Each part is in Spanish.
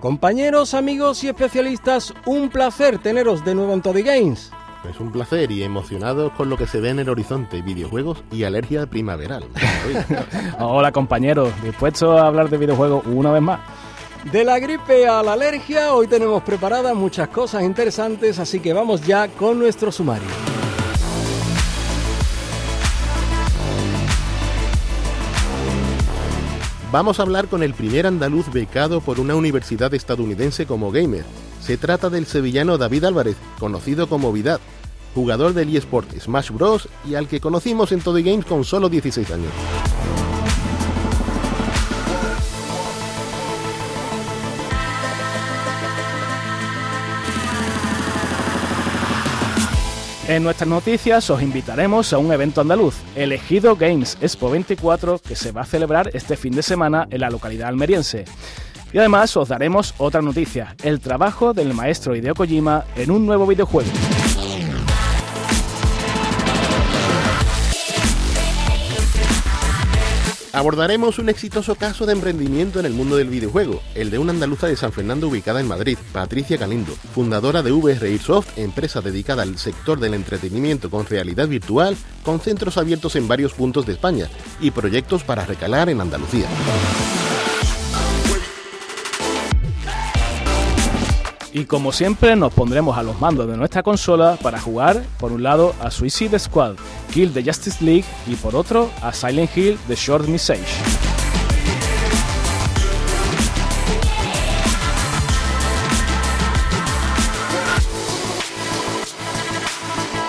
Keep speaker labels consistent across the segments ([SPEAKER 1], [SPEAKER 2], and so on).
[SPEAKER 1] Compañeros, amigos y especialistas, un placer teneros de nuevo en Toddy Games.
[SPEAKER 2] Es un placer y emocionados con lo que se ve en el horizonte, videojuegos y alergia primaveral.
[SPEAKER 3] Hola compañeros, dispuestos a hablar de videojuegos una vez más.
[SPEAKER 1] De la gripe a la alergia, hoy tenemos preparadas muchas cosas interesantes, así que vamos ya con nuestro sumario.
[SPEAKER 2] Vamos a hablar con el primer andaluz becado por una universidad estadounidense como gamer. Se trata del sevillano David Álvarez, conocido como Vidad, jugador del eSport Smash Bros. y al que conocimos en Todo Games con solo 16 años.
[SPEAKER 3] En nuestras noticias os invitaremos a un evento andaluz, Elegido Games Expo 24, que se va a celebrar este fin de semana en la localidad almeriense. Y además os daremos otra noticia, el trabajo del maestro Hideo Kojima en un nuevo videojuego.
[SPEAKER 2] Abordaremos un exitoso caso de emprendimiento en el mundo del videojuego, el de una andaluza de San Fernando ubicada en Madrid, Patricia Calindo, fundadora de VR Airsoft, empresa dedicada al sector del entretenimiento con realidad virtual, con centros abiertos en varios puntos de España y proyectos para recalar en Andalucía.
[SPEAKER 3] Y como siempre nos pondremos a los mandos de nuestra consola para jugar por un lado a Suicide Squad, Kill the Justice League y por otro a Silent Hill The Short Message.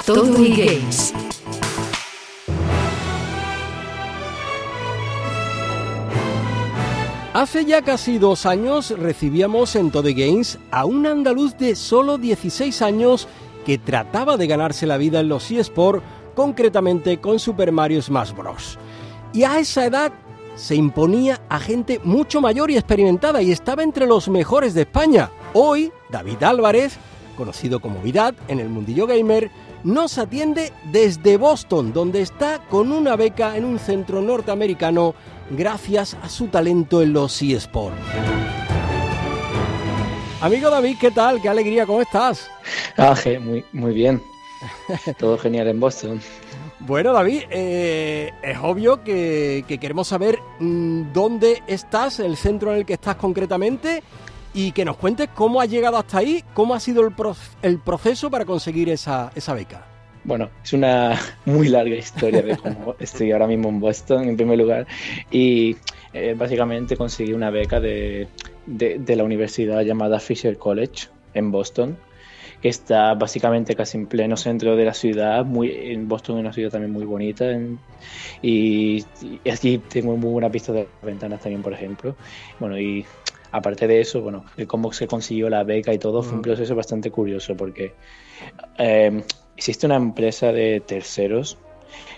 [SPEAKER 4] Todo Games
[SPEAKER 1] Hace ya casi dos años recibíamos en Todo Games a un andaluz de solo 16 años que trataba de ganarse la vida en los eSports, concretamente con Super Mario Smash Bros. Y a esa edad se imponía a gente mucho mayor y experimentada y estaba entre los mejores de España. Hoy, David Álvarez, conocido como Vidad en el mundillo gamer, nos atiende desde Boston, donde está con una beca en un centro norteamericano gracias a su talento en los eSports. Amigo David, ¿qué tal? Qué alegría, ¿cómo estás?
[SPEAKER 5] Ah, muy, muy bien. Todo genial en Boston.
[SPEAKER 1] Bueno, David, eh, es obvio que, queremos saber mm, dónde estás, el centro en el que estás concretamente, y que nos cuentes cómo has llegado hasta ahí, cómo ha sido el, el proceso para conseguir esa, esa beca.
[SPEAKER 5] Bueno, es una muy larga historia de cómo estoy ahora mismo en Boston, en primer lugar, y eh, básicamente conseguí una beca de, de, la universidad llamada Fisher College en Boston, que está básicamente casi en pleno centro de la ciudad. Muy, en Boston es una ciudad también muy bonita. y, y, aquí tengo muy buena pista de ventanas también, por ejemplo. Bueno, y aparte de eso, bueno, cómo se consiguió la beca y todo, fue un proceso bastante curioso porque eh, existe una empresa de terceros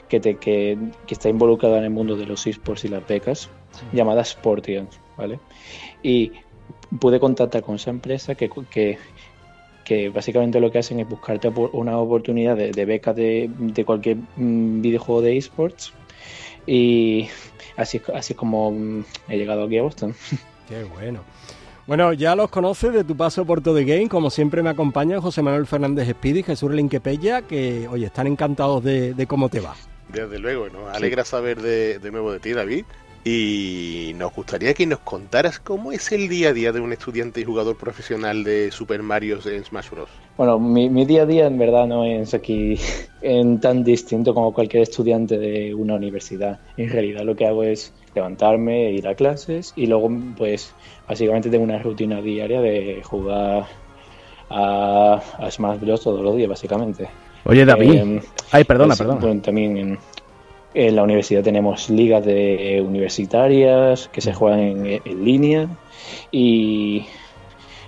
[SPEAKER 5] que, te, que, está involucrada en el mundo de los esports y las becas, llamada Sportians, ¿vale? Y pude contactar con esa empresa que, que, que básicamente lo que hacen es buscarte una oportunidad de, de beca de, de, cualquier mm, videojuego de esports y así, así es como mm, he llegado aquí a Boston.
[SPEAKER 1] Qué bueno. Bueno, ya los conoces de tu paso por todo Game. Como siempre me acompaña José Manuel Fernández y Jesús Linquepella, que, oye, están encantados de, cómo te va.
[SPEAKER 2] Desde luego, ¿no? Alegra saber de, de nuevo de ti, David. Y nos gustaría que nos contaras cómo es el día a día de un estudiante y jugador profesional de Super Mario en Smash Bros.
[SPEAKER 5] Bueno, mi, mi día a día en verdad no es aquí en tan distinto como cualquier estudiante de una universidad. En realidad lo que hago es levantarme, ir a clases y luego pues básicamente tengo una rutina diaria de jugar a, Smash Bros todos los días básicamente.
[SPEAKER 3] Oye David, eh, ay perdona, pues, perdona.
[SPEAKER 5] también en, la universidad tenemos ligas de universitarias que se juegan en, línea y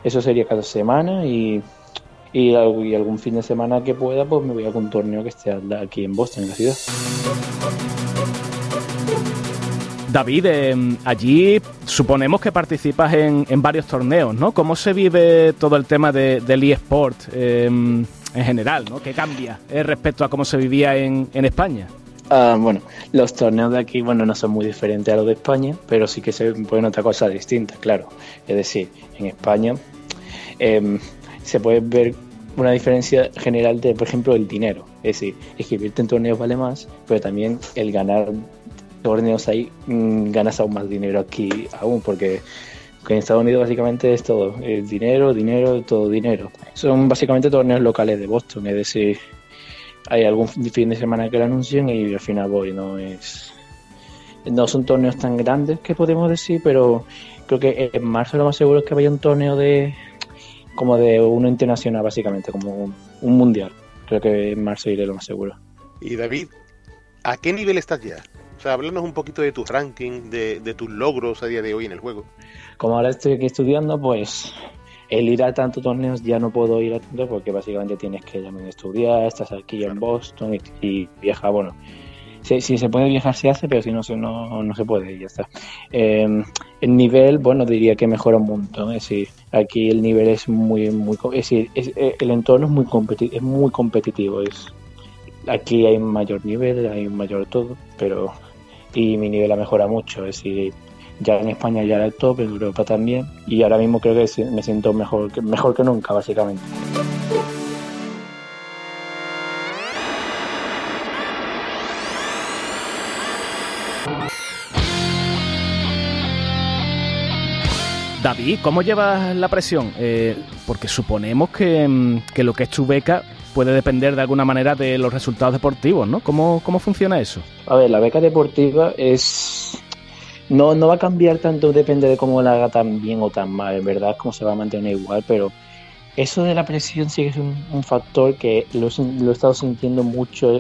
[SPEAKER 5] eso sería cada semana y, y, algún fin de semana que pueda, pues me voy a algún torneo que esté aquí en Boston, en la ciudad.
[SPEAKER 3] David, em, allí suponemos que participas en, varios torneos, ¿no? ¿Cómo se vive todo el tema del eSport em, en general, ¿no? ¿Qué cambia eh, respecto a cómo se vivía en, España?
[SPEAKER 5] Ah, bueno, los torneos de aquí, bueno, no son muy diferentes a los de España, pero sí que se pueden otra cosa distinta, claro. Es decir, en España em, se puede ver una diferencia general de, por ejemplo, el dinero. Es decir, escribirte en torneos vale más, pero también el ganar torneos ahí mm, ganas aún más dinero aquí aún porque en Estados Unidos básicamente es todo dinero, dinero, todo dinero. Son básicamente torneos locales de Boston, es decir, hay algún fin de semana que lo anuncian y al final voy, no es no son torneos tan grandes que podemos decir, pero creo que en marzo lo más seguro es que vaya un torneo de como de uno internacional básicamente, como un, un mundial. Creo que en marzo iré lo más seguro.
[SPEAKER 2] Y David, ¿a qué nivel estás ya? O sea, háblanos un poquito de tu ranking, de, tus logros a día de hoy en el juego.
[SPEAKER 5] Como ahora estoy aquí estudiando, pues el ir a tantos torneos ya no puedo ir a tanto porque básicamente tienes que a estudiar, estás aquí en Boston y, y viajar, bueno, si, se puede viajar se hace, pero si no, no, no se puede y ya está. Em, el nivel, bueno, diría que mejora un montón, es decir, aquí el nivel es muy, muy, es decir, eh, el entorno es muy, es muy competitivo, es, aquí hay un mayor nivel, hay un mayor todo, pero y mi nivel ha mejorado mucho. Es decir, ya en España ya era el top, en Europa también, y ahora mismo creo que me siento mejor que, mejor que nunca, básicamente.
[SPEAKER 3] David, ¿cómo llevas la presión? Eh, porque suponemos que, mm, que, lo que es tu beca puede depender de alguna manera de los resultados deportivos, ¿no? ¿Cómo, cómo funciona eso?
[SPEAKER 5] A ver, la beca deportiva es... No, no va a cambiar tanto, depende de cómo la haga tan bien o tan mal, en verdad, cómo se va a mantener igual, pero eso de la presión sí que es un, factor que lo, he estado sintiendo mucho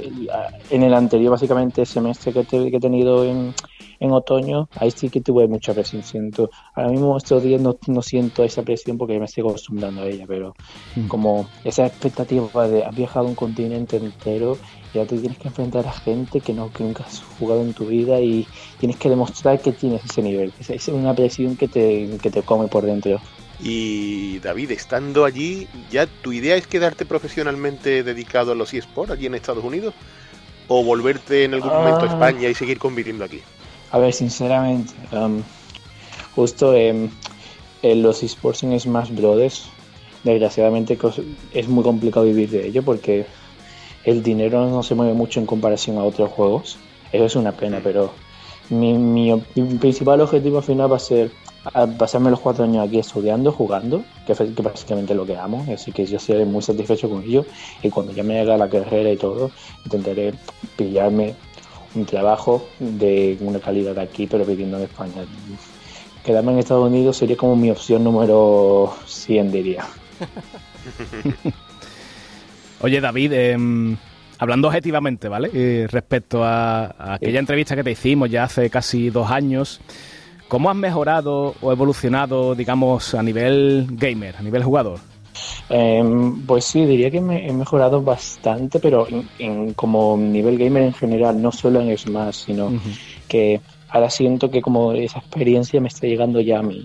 [SPEAKER 5] en el anterior, básicamente, semestre que, que he tenido en, en otoño, ahí sí que tuve mucha presión. Siento, ahora mismo estos días no, no siento esa presión porque me estoy acostumbrando a ella, pero mm. como esa expectativa de has viajado un continente entero, ya te tienes que enfrentar a gente que, no, que nunca has jugado en tu vida y tienes que demostrar que tienes ese nivel. Es, es una presión que te, que te come por dentro.
[SPEAKER 2] Y David, estando allí, ¿ya tu idea es quedarte profesionalmente dedicado a los eSports allí en Estados Unidos? ¿O volverte en algún momento a ah. España y seguir conviviendo aquí?
[SPEAKER 5] A ver, sinceramente, um, justo en los esports en Smash Brothers, desgraciadamente es muy complicado vivir de ello porque el dinero no se mueve mucho en comparación a otros juegos. Eso es una pena, pero mi, mi, principal objetivo al final va a ser pasarme los cuatro años aquí estudiando, jugando, que es básicamente lo que amo, así que yo seré muy satisfecho con ello y cuando ya me haga la carrera y todo, intentaré pillarme un trabajo de una calidad de aquí, pero viviendo en España. Quedarme en Estados Unidos sería como mi opción número 100, diría.
[SPEAKER 3] Oye, David, em, hablando objetivamente, ¿vale? Eh, respecto a, aquella entrevista que te hicimos ya hace casi dos años, ¿cómo has mejorado o evolucionado, digamos, a nivel gamer, a nivel jugador?
[SPEAKER 5] Em, pues sí, diría que me he mejorado bastante, pero en, como nivel gamer en general, no solo en Smash, sino que ahora siento que como esa experiencia me está llegando ya a mí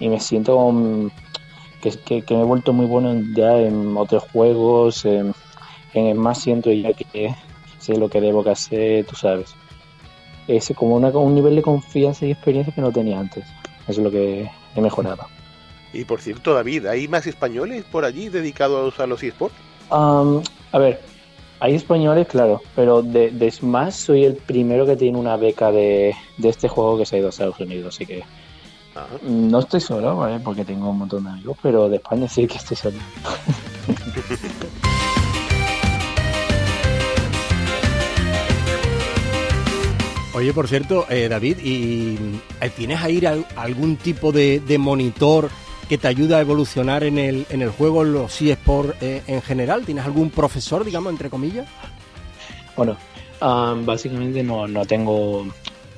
[SPEAKER 5] y, me siento que, me he vuelto muy bueno ya en otros juegos, en, Smash siento ya que sé lo que debo que hacer, tú sabes. Es como un nivel de confianza y experiencia que no tenía antes. Eso es lo que he mejorado.
[SPEAKER 2] Y por cierto, David, ¿hay más españoles por allí dedicados a los eSports?
[SPEAKER 5] a ver, hay españoles, claro, pero de, de, Smash soy el primero que tiene una beca de, este juego que se ha ido a Estados Unidos, así que no estoy solo, ¿vale? Porque tengo un montón de amigos, pero de España sí que estoy solo.
[SPEAKER 1] Oye, por cierto, eh, David, ¿y eh, tienes ahí algún tipo de, monitor que te ayuda a evolucionar en el, juego, en los eSports eh, en general? ¿Tienes algún profesor, digamos, entre comillas?
[SPEAKER 5] Bueno, básicamente no, no tengo,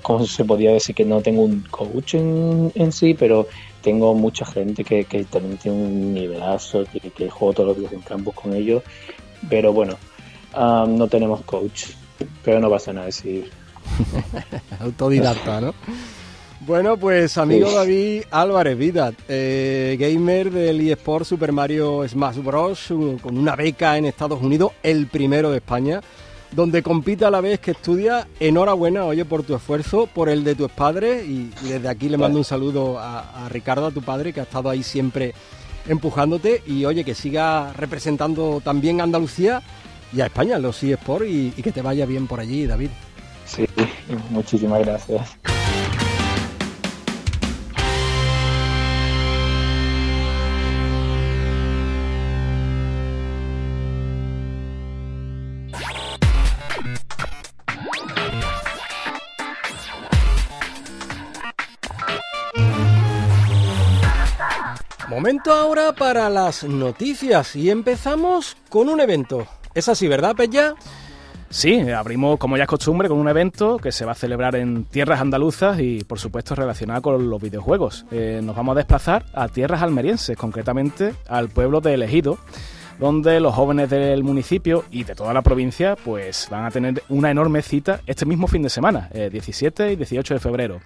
[SPEAKER 5] como se podría decir que no tengo un coach en, sí, pero tengo mucha gente que, que también tiene un nivelazo, que, que juego todos los días en campus con ellos, pero bueno, no tenemos coach, pero no pasa nada decir.
[SPEAKER 1] Autodidacta, ¿no? Bueno, pues amigo David Álvarez Vida, eh, gamer del eSport Super Mario Smash Bros. con una beca en Estados Unidos, el primero de España, donde compite a la vez que estudia. Enhorabuena, oye, por tu esfuerzo, por el de tus padres y desde aquí le mando un saludo a, Ricardo, a tu padre, que ha estado ahí siempre empujándote y oye, que siga representando también a Andalucía y a España los eSports y, y que te vaya bien por allí, David.
[SPEAKER 5] Muchísimas gracias.
[SPEAKER 1] Momento ahora para las noticias y empezamos con un evento. Es así, ¿verdad, Pella?
[SPEAKER 3] Sí, abrimos como ya es costumbre con un evento que se va a celebrar en tierras andaluzas y por supuesto relacionado con los videojuegos. Eh, nos vamos a desplazar a tierras almerienses, concretamente al pueblo de Elegido donde los jóvenes del municipio y de toda la provincia pues van a tener una enorme cita este mismo fin de semana, 17 eh, y 18 de febrero.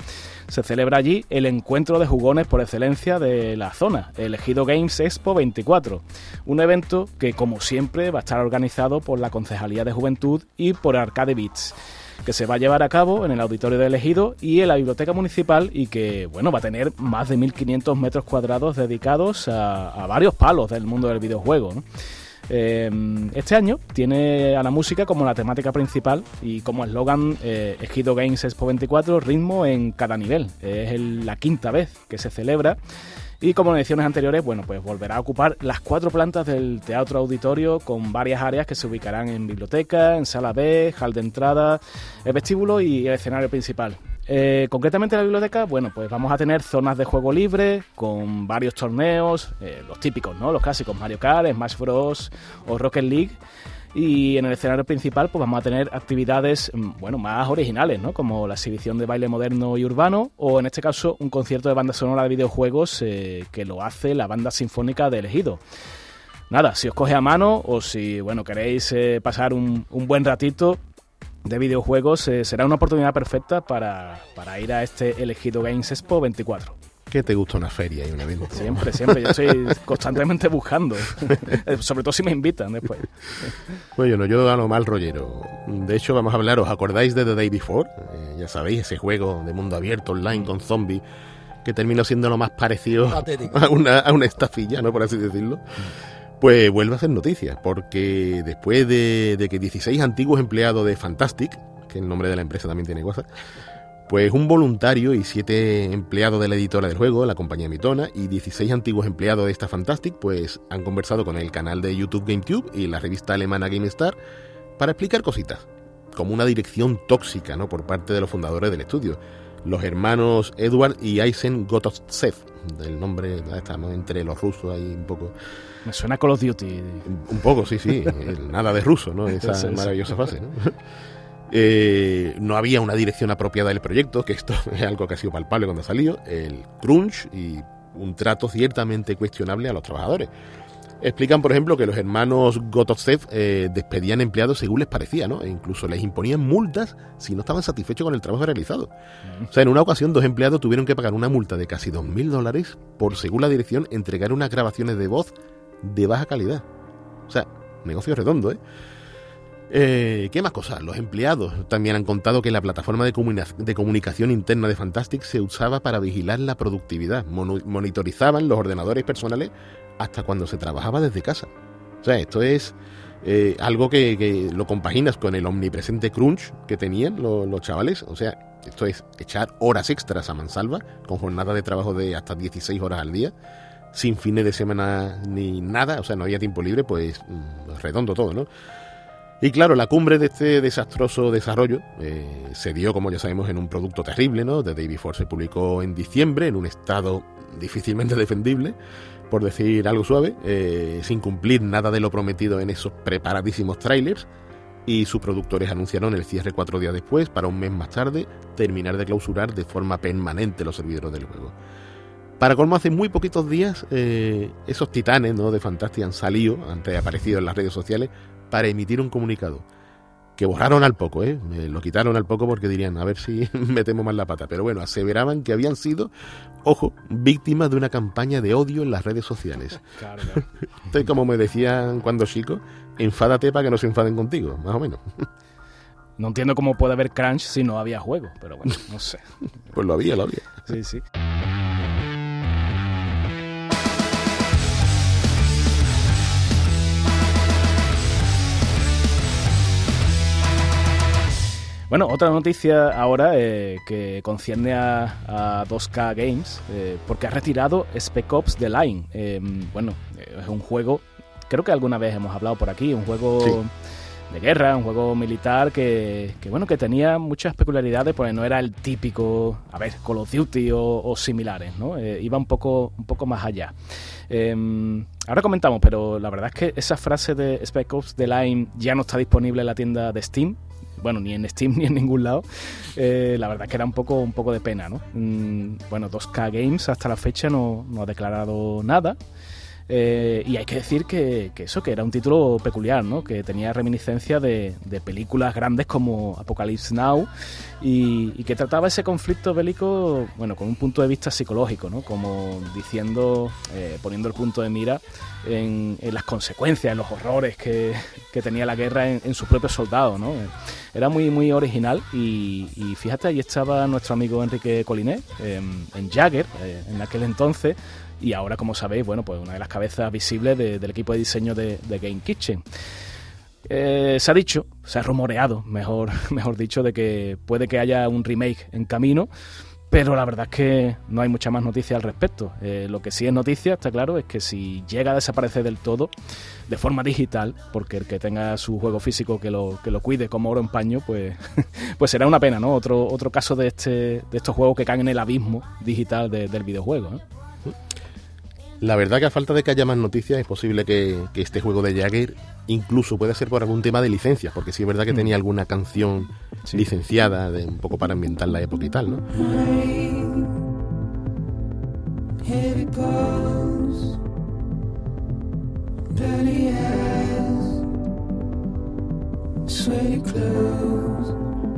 [SPEAKER 3] Se celebra allí el encuentro de jugones por excelencia de la zona, el Ejido Games Expo 24, un evento que como siempre va a estar organizado por la Concejalía de Juventud y por Arcade Beats que se va a llevar a cabo en el auditorio de Elegido y en la biblioteca municipal y que bueno va a tener más de 1.500 metros cuadrados dedicados a, varios palos del mundo del videojuego. Em, este año tiene a la música como la temática principal y como eslogan eh, Ejido Games Expo 24, ritmo en cada nivel. Es la quinta vez que se celebra y como en ediciones anteriores, bueno, pues volverá a ocupar las cuatro plantas del teatro auditorio con varias áreas que se ubicarán en biblioteca, en sala B, hall de entrada, el vestíbulo y el escenario principal. Eh, concretamente en la biblioteca, bueno, pues vamos a tener zonas de juego libre con varios torneos, eh, los típicos, ¿no? Los clásicos, Mario Kart, Smash Bros. o Rocket League. Y en el escenario principal pues vamos a tener actividades mm, bueno, más originales, ¿no? como la exhibición de baile moderno y urbano o en este caso un concierto de banda sonora de videojuegos eh, que lo hace la banda sinfónica de Elegido. Nada, si os coge a mano o si bueno, queréis eh, pasar un, buen ratito de videojuegos, eh, será una oportunidad perfecta para, para ir a este Elegido Games Expo 24
[SPEAKER 2] que te gusta una feria y un evento.
[SPEAKER 3] Siempre, siempre. Yo estoy constantemente buscando. Eh, sobre todo si me invitan después.
[SPEAKER 2] Bueno, yo gano mal rollero. De hecho, vamos a hablar, ¿os acordáis de The Day Before? Eh, ya sabéis, ese juego de mundo abierto online con zombies que terminó siendo lo más parecido a una, a una estafilla, ¿no? Por así decirlo. Pues vuelve a hacer noticias, porque después de, de que 16 antiguos empleados de Fantastic, que el nombre de la empresa también tiene cosas, pues un voluntario y siete empleados de la editora del juego, la compañía Mitona, y 16 antiguos empleados de esta Fantastic, pues han conversado con el canal de YouTube GameTube y la revista alemana GameStar para explicar cositas, como una dirección tóxica, ¿no? Por parte de los fundadores del estudio, los hermanos Edward y Eisen Gotovtsev. El nombre, estamos entre los rusos ahí un poco.
[SPEAKER 3] Me suena Call of Duty.
[SPEAKER 2] Un poco, sí, sí. nada de ruso, ¿no? Esa maravillosa fase, ¿no? Eh, no había una dirección apropiada del proyecto, que esto es algo que ha sido palpable cuando ha salido, el crunch y un trato ciertamente cuestionable a los trabajadores. Explican, por ejemplo, que los hermanos Gotovtsev eh, despedían empleados según les parecía, ¿no? E incluso les imponían multas si no estaban satisfechos con el trabajo realizado. O sea, en una ocasión dos empleados tuvieron que pagar una multa de casi 2.000 dólares por, según la dirección, entregar unas grabaciones de voz de baja calidad. O sea, negocio redondo, ¿eh? Eh, ¿Qué más cosas? Los empleados también han contado que la plataforma de, comunicación interna de Fantastic se usaba para vigilar la productividad. monitorizaban los ordenadores personales hasta cuando se trabajaba desde casa. O sea, esto es eh, algo que, lo compaginas con el omnipresente crunch que tenían los, chavales. O sea, esto es echar horas extras a mansalva, con jornada de trabajo de hasta 16 horas al día, sin fines de semana ni nada. O sea, no había tiempo libre, pues mm, redondo todo, ¿no? Y claro, la cumbre de este desastroso desarrollo eh, se dio, como ya sabemos, en un producto terrible, ¿no? The Day Before se publicó en diciembre en un estado difícilmente defendible, por decir algo suave, eh, sin cumplir nada de lo prometido en esos preparadísimos trailers. Y sus productores anunciaron el cierre cuatro días después, para un mes más tarde terminar de clausurar de forma permanente los servidores del juego. Para colmo, hace muy poquitos días, eh, esos titanes ¿no? de Fantastic han salido, antes aparecido en las redes sociales, para emitir un comunicado. Que borraron al poco, ¿eh? lo quitaron al poco porque dirían, a ver si metemos más la pata. Pero bueno, aseveraban que habían sido, ojo, víctimas de una campaña de odio en las redes sociales. Claro, Entonces, como me decían cuando chico, enfádate para que no se enfaden contigo, más o menos.
[SPEAKER 3] No entiendo cómo puede haber crunch si no había juego, pero bueno, no sé.
[SPEAKER 2] pues lo había, lo había.
[SPEAKER 3] Sí, sí. Bueno, otra noticia ahora eh, que concierne a, 2K Games, eh, porque ha retirado Spec Ops The Line. Em, bueno, es un juego, creo que alguna vez hemos hablado por aquí, un juego de guerra, un juego militar que, bueno, que tenía muchas peculiaridades, porque no era el típico, a ver, Call of Duty o, similares, ¿no? Eh, iba un poco, un poco más allá. Em, ahora comentamos, pero la verdad es que esa frase de Spec Ops The Line ya no está disponible en la tienda de Steam bueno, ni en Steam ni en ningún lado, eh, la verdad es que era un poco, un poco de pena, ¿no? Mm, bueno, 2K Games hasta la fecha no, no ha declarado nada. Eh, y hay que decir que, eso, que era un título peculiar, ¿no? que tenía reminiscencia de, películas grandes como Apocalypse Now y, que trataba ese conflicto bélico bueno, con un punto de vista psicológico, ¿no? como diciendo, eh, poniendo el punto de mira en, las consecuencias, en los horrores que, tenía la guerra en, sus propios soldados. ¿no? Era muy, muy original y, fíjate, ahí estaba nuestro amigo Enrique Colinet en Jagger eh, en aquel entonces y ahora, como sabéis, bueno, pues una de las cabezas visibles del equipo de diseño de, Game Kitchen. Eh, se ha dicho, se ha rumoreado, mejor, mejor dicho, de que puede que haya un remake en camino, pero la verdad es que no hay mucha más noticia al respecto. Eh, lo que sí es noticia, está claro, es que si llega a desaparecer del todo, de forma digital, porque el que tenga su juego físico que lo, que lo cuide como oro en paño, pues, pues será una pena, ¿no? Otro, otro caso de, este, de estos juegos que caen en el abismo digital del videojuego.
[SPEAKER 2] La verdad que a falta de que haya más noticias es posible que, este juego de Jagger incluso pueda ser por algún tema de licencias, porque sí es verdad que mm. tenía alguna canción licenciada de, un poco para ambientar la época y tal, ¿no?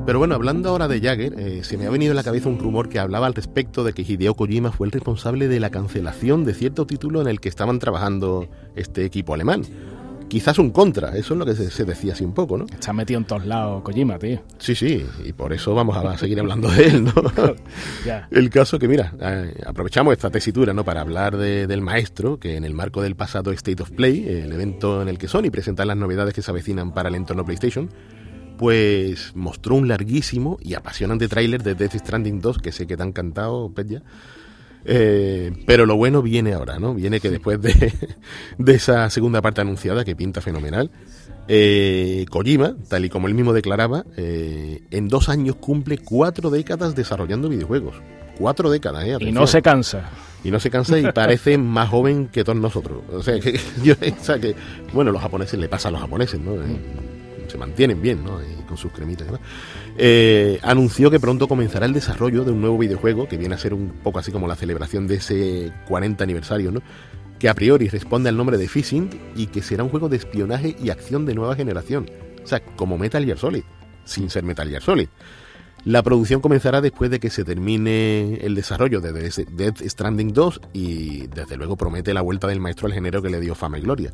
[SPEAKER 2] Pero bueno, hablando ahora de Jagger, eh, se me ha venido a la cabeza un rumor que hablaba al respecto de que Hideo Kojima fue el responsable de la cancelación de cierto título en el que estaban trabajando este equipo alemán. Quizás un contra, eso es lo que se, decía así un poco, ¿no?
[SPEAKER 3] Está metido en todos lados Kojima, tío.
[SPEAKER 2] Sí, sí, y por eso vamos a seguir hablando de él, ¿no? El caso que, mira, eh, aprovechamos esta tesitura, ¿no? Para hablar del maestro, que en el marco del pasado State of Play, el evento en el que Sony presenta las novedades que se avecinan para el entorno PlayStation, pues mostró un larguísimo y apasionante tráiler de Death Stranding 2, que sé que te han cantado, Petya. Eh, pero lo bueno viene ahora, ¿no? Viene que después de, esa segunda parte anunciada, que pinta fenomenal, eh, Kojima, tal y como él mismo declaraba, eh, en dos años cumple cuatro décadas desarrollando videojuegos. Cuatro décadas, ¿eh?
[SPEAKER 3] Y no se cansa.
[SPEAKER 2] Y no se cansa y parece más joven que todos nosotros. O sea, que, yo, o sea, que bueno, los japoneses le pasa a los japoneses, ¿no? Se mantienen bien, ¿no? con sus cremitas y demás. Eh, anunció que pronto comenzará el desarrollo de un nuevo videojuego que viene a ser un poco así como la celebración de ese 40 aniversario, ¿no? Que a priori responde al nombre de Fishing y que será un juego de espionaje y acción de nueva generación. O sea, como Metal Gear Solid, sin ser Metal Gear Solid. La producción comenzará después de que se termine el desarrollo de Death Stranding 2 y desde luego promete la vuelta del maestro al género que le dio fama y gloria.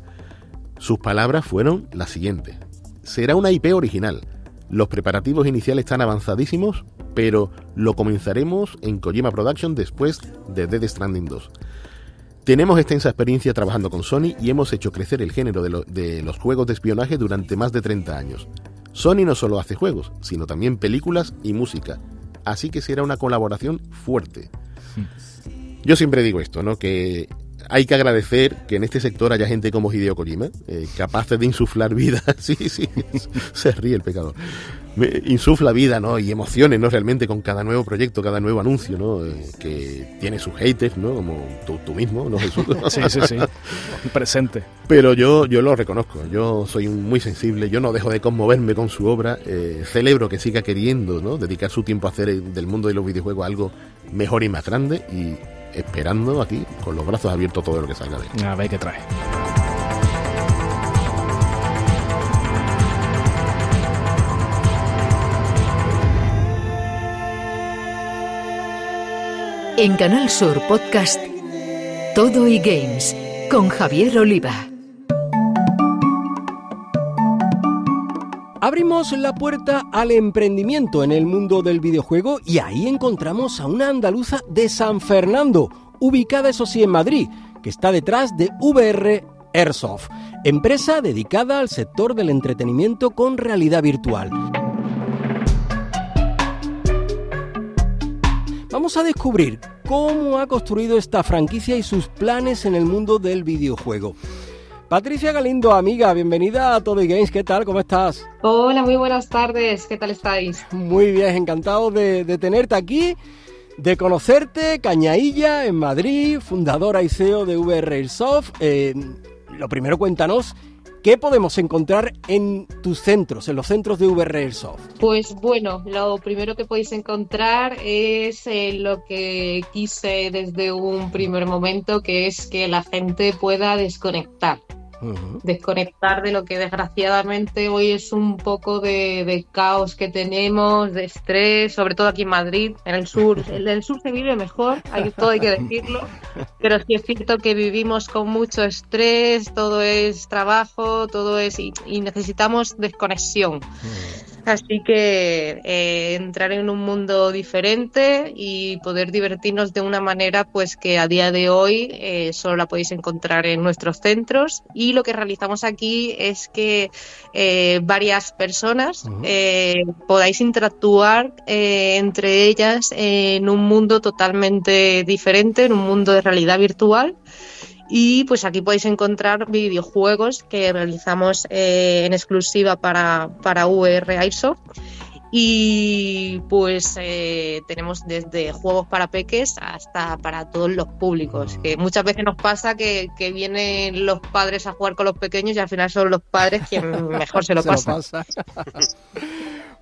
[SPEAKER 2] Sus palabras fueron las siguientes será una IP original. Los preparativos iniciales están avanzadísimos, pero lo comenzaremos en Kojima Production después de Dead Stranding 2. Tenemos extensa experiencia trabajando con Sony y hemos hecho crecer el género de, de, los juegos de espionaje durante más de 30 años. Sony no solo hace juegos, sino también películas y música, así que será una colaboración fuerte. Yo siempre digo esto, ¿no? Que hay que agradecer que en este sector haya gente como Hideo Kojima, eh, capaces de insuflar vida. sí, sí, se ríe el pecador. insufla vida, ¿no? Y emociones, ¿no? Realmente con cada nuevo proyecto, cada nuevo anuncio, ¿no? Eh, que tiene sus haters, ¿no? Como tú, mismo, ¿no, Jesús?
[SPEAKER 3] sí, sí, sí. Presente.
[SPEAKER 2] Pero yo, yo lo reconozco. Yo soy muy sensible. Yo no dejo de conmoverme con su obra. Eh, celebro que siga queriendo, ¿no? Dedicar su tiempo a hacer del mundo de los videojuegos algo mejor y más grande. Y esperando aquí con los brazos abiertos todo lo que salga de él.
[SPEAKER 3] A ver qué trae.
[SPEAKER 4] En Canal Sur Podcast Todo y Games con Javier Oliva.
[SPEAKER 1] Abrimos la puerta al emprendimiento en el mundo del videojuego y ahí encontramos a una andaluza de San Fernando, ubicada eso sí en Madrid, que está detrás de VR Airsoft, empresa dedicada al sector del entretenimiento con realidad virtual. Vamos a descubrir cómo ha construido esta franquicia y sus planes en el mundo del videojuego. Patricia Galindo, amiga, bienvenida a Todo Games. ¿Qué tal? ¿Cómo estás?
[SPEAKER 6] Hola, muy buenas tardes. ¿Qué tal estáis?
[SPEAKER 1] Muy bien, encantado de, de tenerte aquí, de conocerte, Cañailla, en Madrid, fundadora y CEO de VR Airsoft. Eh, lo primero, cuéntanos ¿Qué podemos encontrar en tus centros, en los centros de VR Airsoft?
[SPEAKER 6] Pues bueno, lo primero que podéis encontrar es eh, lo que quise desde un primer momento, que es que la gente pueda desconectar desconectar de lo que desgraciadamente hoy es un poco de, caos que tenemos, de estrés, sobre todo aquí en Madrid, en el sur. En el sur se vive mejor, hay, todo hay que decirlo, pero sí es cierto que vivimos con mucho estrés, todo es trabajo, todo es... y, necesitamos desconexión. Así que eh, entrar en un mundo diferente y poder divertirnos de una manera pues que a día de hoy eh, solo la podéis encontrar en nuestros centros. Y lo que realizamos aquí es que eh, varias personas podáis interactuar entre ellas en un mundo totalmente diferente, en un mundo de realidad virtual y pues aquí podéis encontrar videojuegos que realizamos eh, en exclusiva para, para VR Airsoft. Y pues eh, tenemos desde juegos para peques hasta para todos los públicos. Que muchas veces nos pasa que, vienen los padres a jugar con los pequeños y al final son los padres quien mejor se lo pasan.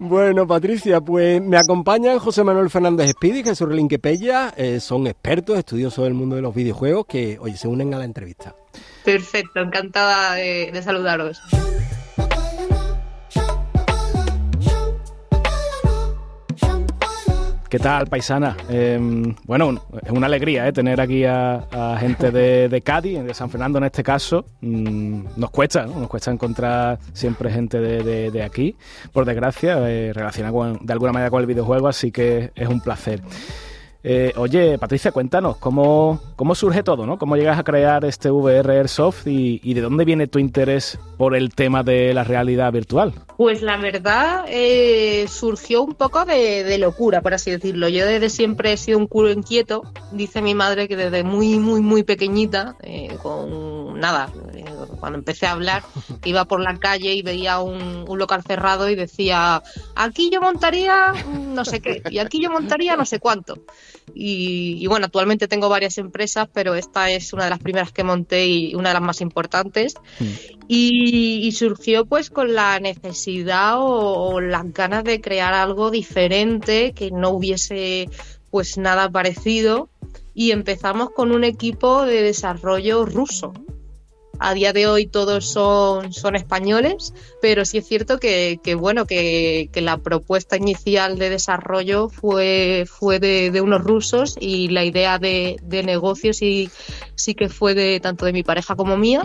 [SPEAKER 1] Bueno, Patricia, pues me acompañan José Manuel Fernández Speedy y Jesús Relinque Pella. Eh, son expertos, estudiosos del mundo de los videojuegos que hoy se unen a la entrevista.
[SPEAKER 6] Perfecto, encantada de saludaros.
[SPEAKER 3] ¿Qué tal, paisana? Em, bueno, es una alegría ¿eh? tener aquí a, gente de, Cádiz, de San Fernando en este caso. Mm, nos cuesta, ¿no? Nos cuesta encontrar siempre gente de, aquí, por desgracia, eh, relacionada de alguna manera con el videojuego, así que es un placer. Eh, oye, Patricia, cuéntanos, ¿cómo, ¿cómo surge todo? ¿no? ¿Cómo llegas a crear este VR Airsoft y, de dónde viene tu interés por el tema de la realidad virtual?
[SPEAKER 6] Pues la verdad eh, surgió un poco de, locura, por así decirlo. Yo desde siempre he sido un culo inquieto. Dice mi madre que desde muy, muy, muy pequeñita, eh, con nada, cuando empecé a hablar, iba por la calle y veía un, un local cerrado y decía, aquí yo montaría no sé qué, y aquí yo montaría no sé cuánto. Y, bueno, actualmente tengo varias empresas, pero esta es una de las primeras que monté y una de las más importantes. Mm. Y, surgió pues con la necesidad o, las ganas de crear algo diferente, que no hubiese pues nada parecido. Y empezamos con un equipo de desarrollo ruso. A día de hoy todos son, españoles, pero sí es cierto que, bueno, que, la propuesta inicial de desarrollo fue, fue de, unos rusos y la idea de, de negocio sí, sí que fue de tanto de mi pareja como mía.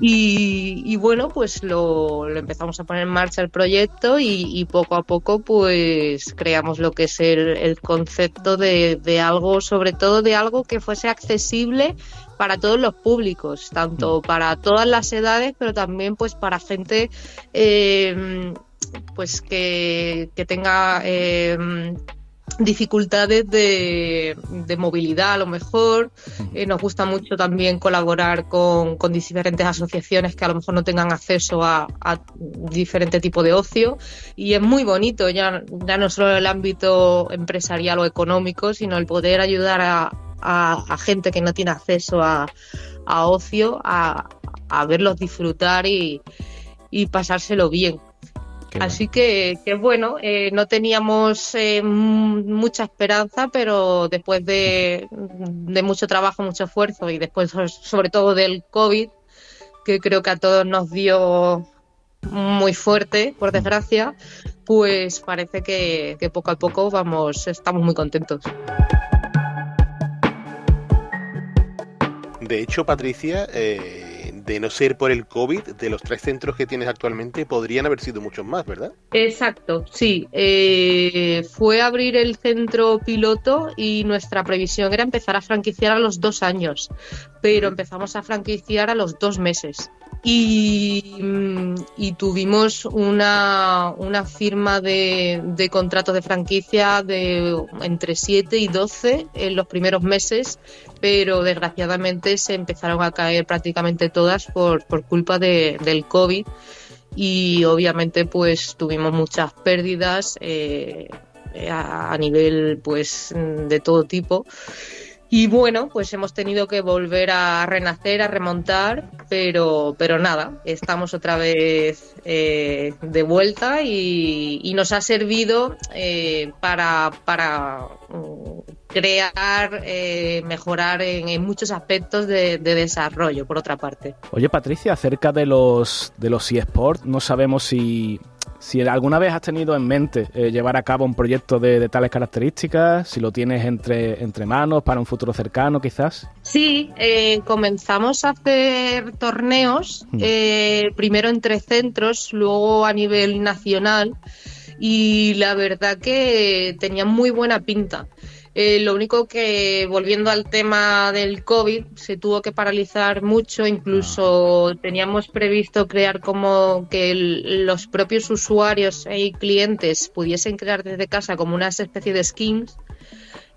[SPEAKER 6] Y, bueno, pues lo, empezamos a poner en marcha el proyecto y, poco a poco pues creamos lo que es el, concepto de, algo, sobre todo de algo que fuese accesible para todos los públicos, tanto mm. para todas las edades, pero también pues para gente eh, pues que, tenga eh, dificultades de, movilidad a lo mejor. Eh, nos gusta mucho también colaborar con, diferentes asociaciones que a lo mejor no tengan acceso a, diferente tipo de ocio. Y es muy bonito, ya, ya no solo en el ámbito empresarial o económico, sino el poder ayudar a, gente que no tiene acceso a, ocio, a, verlos disfrutar y, y pasárselo bien. Así que, que, bueno, eh, no teníamos eh, mucha esperanza, pero después de, de, mucho trabajo, mucho esfuerzo y después sobre todo del COVID, que creo que a todos nos dio muy fuerte, por desgracia, pues parece que, que poco a poco vamos, estamos muy contentos.
[SPEAKER 2] De hecho, Patricia, eh, de no ser por el COVID, de los tres centros que tienes actualmente, podrían haber sido muchos más, ¿verdad?
[SPEAKER 6] Exacto, sí. Eh, fue abrir el centro piloto y nuestra previsión era empezar a franquiciar a los dos años, pero empezamos a franquiciar a los dos meses. Y, y, tuvimos una, una firma de, de, contratos de franquicia de entre 7 y 12 en los primeros meses, pero desgraciadamente se empezaron a caer prácticamente todas por, por culpa de, del COVID y obviamente pues tuvimos muchas pérdidas eh, a, a nivel pues de todo tipo. Y bueno, pues hemos tenido que volver a renacer, a remontar, pero, pero nada, estamos otra vez eh, de vuelta y, nos ha servido eh, para, para mm, crear, eh, mejorar en, en, muchos aspectos de, de, desarrollo, por otra parte.
[SPEAKER 3] Oye, Patricia, acerca de los, de los eSports, no sabemos si si alguna vez has tenido en mente eh, llevar a cabo un proyecto de, de, tales características, si lo tienes entre, entre manos para un futuro cercano quizás.
[SPEAKER 6] Sí, eh, comenzamos a hacer torneos, mm. eh, primero entre centros, luego a nivel nacional y la verdad que tenía muy buena pinta. Eh, lo único que, volviendo al tema del COVID, se tuvo que paralizar mucho. Incluso teníamos previsto crear como que el, los propios usuarios y clientes pudiesen crear desde casa como una especie de skins.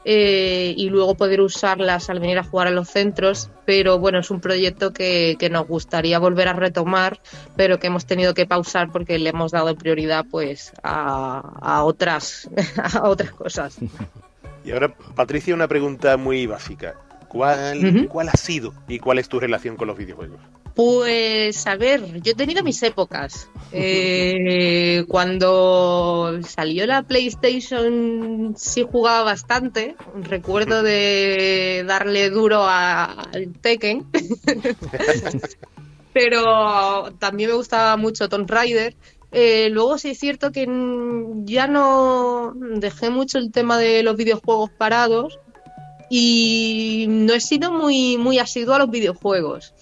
[SPEAKER 6] Eh, y luego poder usarlas al venir a jugar a los centros. Pero bueno, es un proyecto que, que, nos gustaría volver a retomar, pero que hemos tenido que pausar porque le hemos dado prioridad pues a, a otras, a otras cosas.
[SPEAKER 2] Y ahora, Patricia, una pregunta muy básica. ¿Cuál, uh -huh. ¿Cuál ha sido y cuál es tu relación con los videojuegos?
[SPEAKER 6] Pues a ver, yo he tenido mis épocas. Eh, cuando salió la PlayStation sí jugaba bastante. Recuerdo de darle duro al Tekken. Pero también me gustaba mucho Tomb Raider. Eh, luego sí es cierto que ya no dejé mucho el tema de los videojuegos parados y no he sido muy, muy asiduo a los videojuegos.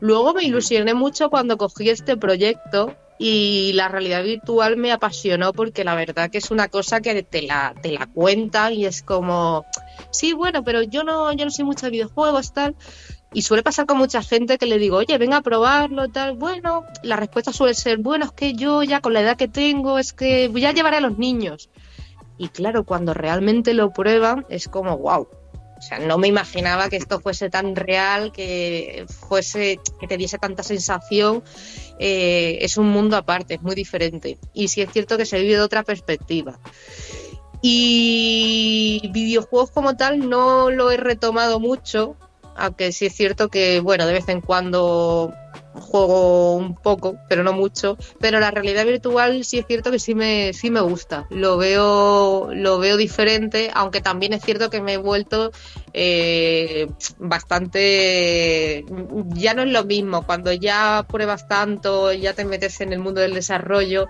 [SPEAKER 6] Luego me ilusioné mucho cuando cogí este proyecto y la realidad virtual me apasionó porque la verdad que es una cosa que te la, te la cuentan y es como, sí, bueno, pero yo no, yo no soy mucho de videojuegos, tal. Y suele pasar con mucha gente que le digo, oye, venga a probarlo, tal. Bueno, la respuesta suele ser, bueno, es que yo ya con la edad que tengo, es que voy a llevar a los niños. Y claro, cuando realmente lo prueban, es como, wow. O sea, no me imaginaba que esto fuese tan real, que fuese, que te diese tanta sensación. Eh, es un mundo aparte, es muy diferente. Y sí es cierto que se vive de otra perspectiva. Y videojuegos como tal no lo he retomado mucho, aunque sí es cierto que, bueno, de vez en cuando juego un poco, pero no mucho, pero la realidad virtual sí es cierto que sí me, sí me gusta, lo veo, lo veo diferente, aunque también es cierto que me he vuelto eh, bastante, ya no es lo mismo, cuando ya pruebas tanto, ya te metes en el mundo del desarrollo,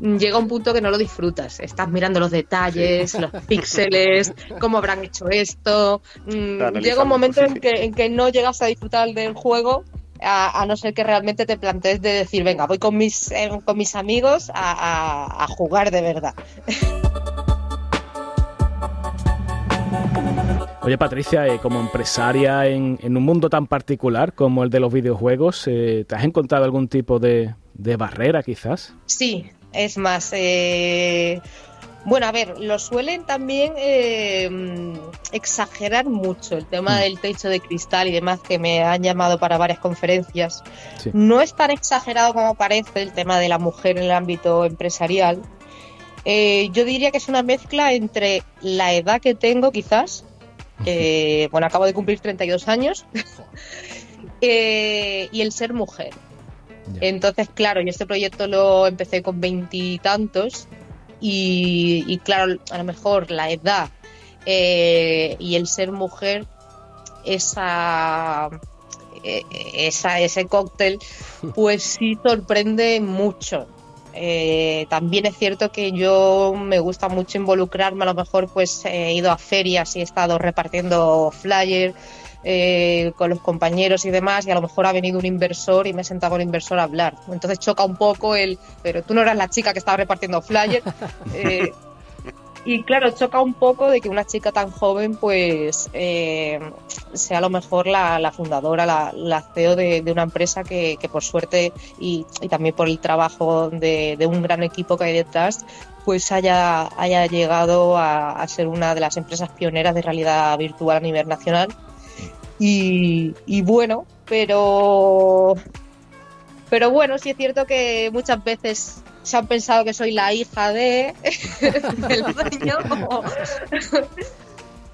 [SPEAKER 6] llega un punto que no lo disfrutas. Estás mirando los detalles, sí. los píxeles, cómo habrán hecho esto. Mm, llega un momento en que, en que no llegas a disfrutar del juego a, a, no ser que realmente te plantees de decir, venga, voy con mis, eh, con mis amigos a, a, a jugar de verdad.
[SPEAKER 3] Oye Patricia, eh, como empresaria en, en, un mundo tan particular como el de los videojuegos, eh, ¿te has encontrado algún tipo de, de barrera quizás?
[SPEAKER 6] Sí, es más, eh, bueno, a ver, lo suelen también eh, exagerar mucho el tema mm. del techo de cristal y demás que me han llamado para varias conferencias. Sí. No es tan exagerado como parece el tema de la mujer en el ámbito empresarial. Eh, yo diría que es una mezcla entre la edad que tengo quizás, eh, bueno, acabo de cumplir 32 años, eh, y el ser mujer Entonces, claro, yo este proyecto lo empecé con veintitantos y, y, claro, a lo mejor la edad eh, y el ser mujer, esa, eh, esa, ese cóctel, pues sí sorprende mucho. Eh, también es cierto que yo me gusta mucho involucrarme, a lo mejor pues he ido a ferias y he estado repartiendo flyers eh, con los compañeros y demás y a lo mejor ha venido un inversor y me he sentado con el inversor a hablar. Entonces choca un poco el, pero tú no eras la chica que estaba repartiendo flyers. Eh, y claro, choca un poco de que una chica tan joven, pues, eh, sea a lo mejor la, fundadora, la, CEO de, una empresa que, por suerte y, también por el trabajo de, un gran equipo que hay detrás, pues haya, haya llegado a, ser una de las empresas pioneras de realidad virtual a nivel nacional. Y, y bueno, pero pero bueno, sí es cierto que muchas veces se han pensado que soy la hija de del dueño.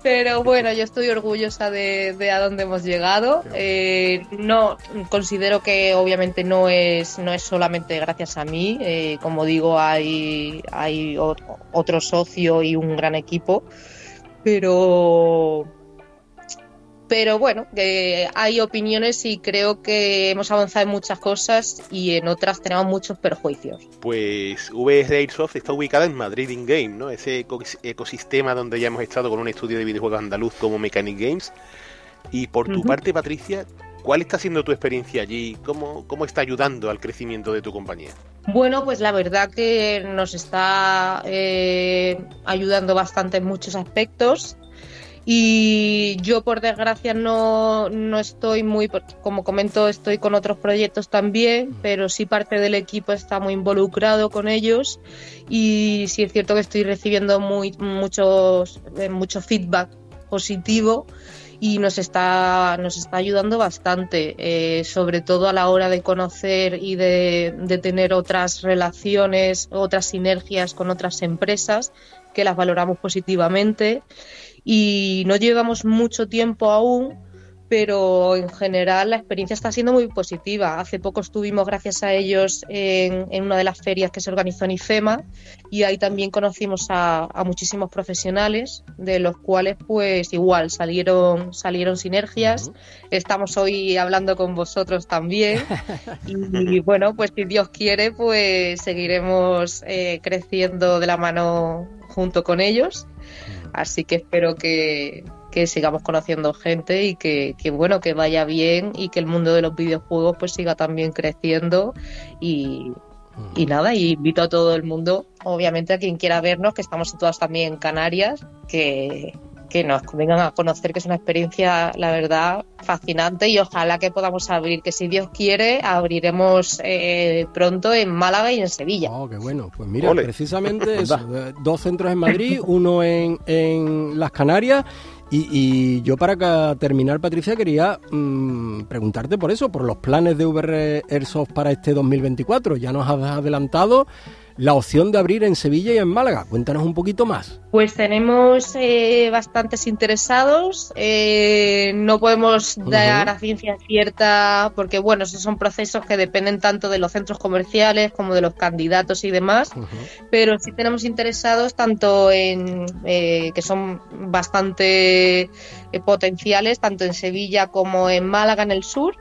[SPEAKER 6] Pero bueno, yo estoy orgullosa de, a dónde hemos llegado. Eh, no considero que obviamente no es no es solamente gracias a mí. Eh, como digo, hay hay otro socio y un gran equipo. Pero pero bueno, hay opiniones y creo que hemos avanzado en muchas cosas y en otras tenemos muchos perjuicios.
[SPEAKER 2] Pues VR Airsoft está ubicada en Madrid In Game, ¿no? Ese ecosistema donde ya hemos estado con un estudio de videojuegos andaluz como Mechanic Games. Y por tu parte, Patricia, ¿cuál está siendo tu experiencia allí? ¿Cómo, ¿Cómo está ayudando al crecimiento de tu compañía?
[SPEAKER 6] Bueno, pues la verdad que nos está eh, ayudando bastante en muchos aspectos. Y yo, por desgracia, no, no estoy muy, como comento, estoy con otros proyectos también, pero sí parte del equipo está muy involucrado con ellos. Y sí es cierto que estoy recibiendo muy, muchos, eh, mucho feedback positivo y nos está, nos está ayudando bastante, eh, sobre todo a la hora de conocer y de, de, tener otras relaciones, otras sinergias con otras empresas que las valoramos positivamente y no llevamos mucho tiempo aún, pero en general la experiencia está siendo muy positiva. Hace poco estuvimos, gracias a ellos, en, una de las ferias que se organizó en IFEMA y ahí también conocimos a, muchísimos profesionales, de los cuales pues igual salieron, salieron sinergias. Estamos hoy hablando con vosotros también y, bueno, pues si Dios quiere, pues seguiremos eh, creciendo de la mano junto con ellos Así que espero que, sigamos conociendo gente y que, bueno, que vaya bien y que el mundo de los videojuegos pues siga también creciendo. Y, y nada, y invito a todo el mundo, obviamente a quien quiera vernos, que estamos situados también en Canarias, que, que nos vengan a conocer, que es una experiencia, la verdad, fascinante y ojalá que podamos abrir, que si Dios quiere, abriremos eh, pronto en Málaga y en Sevilla.
[SPEAKER 1] Oh, qué bueno. Pues mira, precisamente eh, dos centros en Madrid, uno en, en las Canarias y, yo para terminar, Patricia, quería mm, preguntarte por eso, por los planes de VR Airsoft para este 2024. Ya nos has adelantado la opción de abrir en Sevilla y en Málaga. Cuéntanos un poquito más.
[SPEAKER 6] Pues tenemos eh, bastantes interesados. Eh, no podemos dar a ciencia cierta porque, bueno, esos son procesos que dependen tanto de los centros comerciales como de los candidatos y demás. Pero sí tenemos interesados tanto en eh, que son bastante potenciales, tanto en Sevilla como en Málaga en el sur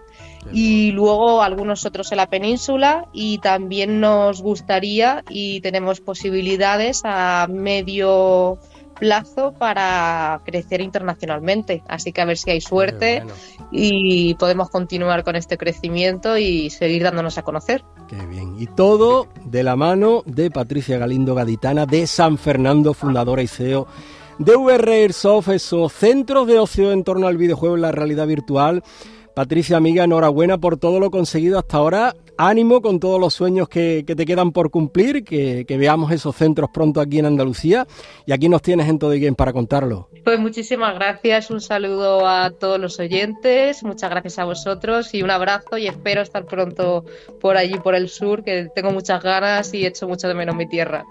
[SPEAKER 6] y luego algunos otros en la península y también nos gustaría y tenemos posibilidades a medio plazo para crecer internacionalmente. Así que a ver si hay suerte y podemos continuar con este crecimiento y seguir dándonos a conocer.
[SPEAKER 1] Qué bien. Y todo de la mano de Patricia Galindo Gaditana de San Fernando, fundadora y CEO de VR Airsoft, esos centros de ocio en torno al videojuego en la realidad virtual Patricia, amiga, enhorabuena por todo lo conseguido hasta ahora. Ánimo con todos los sueños que, te quedan por cumplir, que, veamos esos centros pronto aquí en Andalucía. Y aquí nos tienes en todo y para contarlo.
[SPEAKER 6] Pues muchísimas gracias, un saludo a todos los oyentes, muchas gracias a vosotros y un abrazo y espero estar pronto por allí, por el sur, que tengo muchas ganas y echo mucho de menos mi tierra.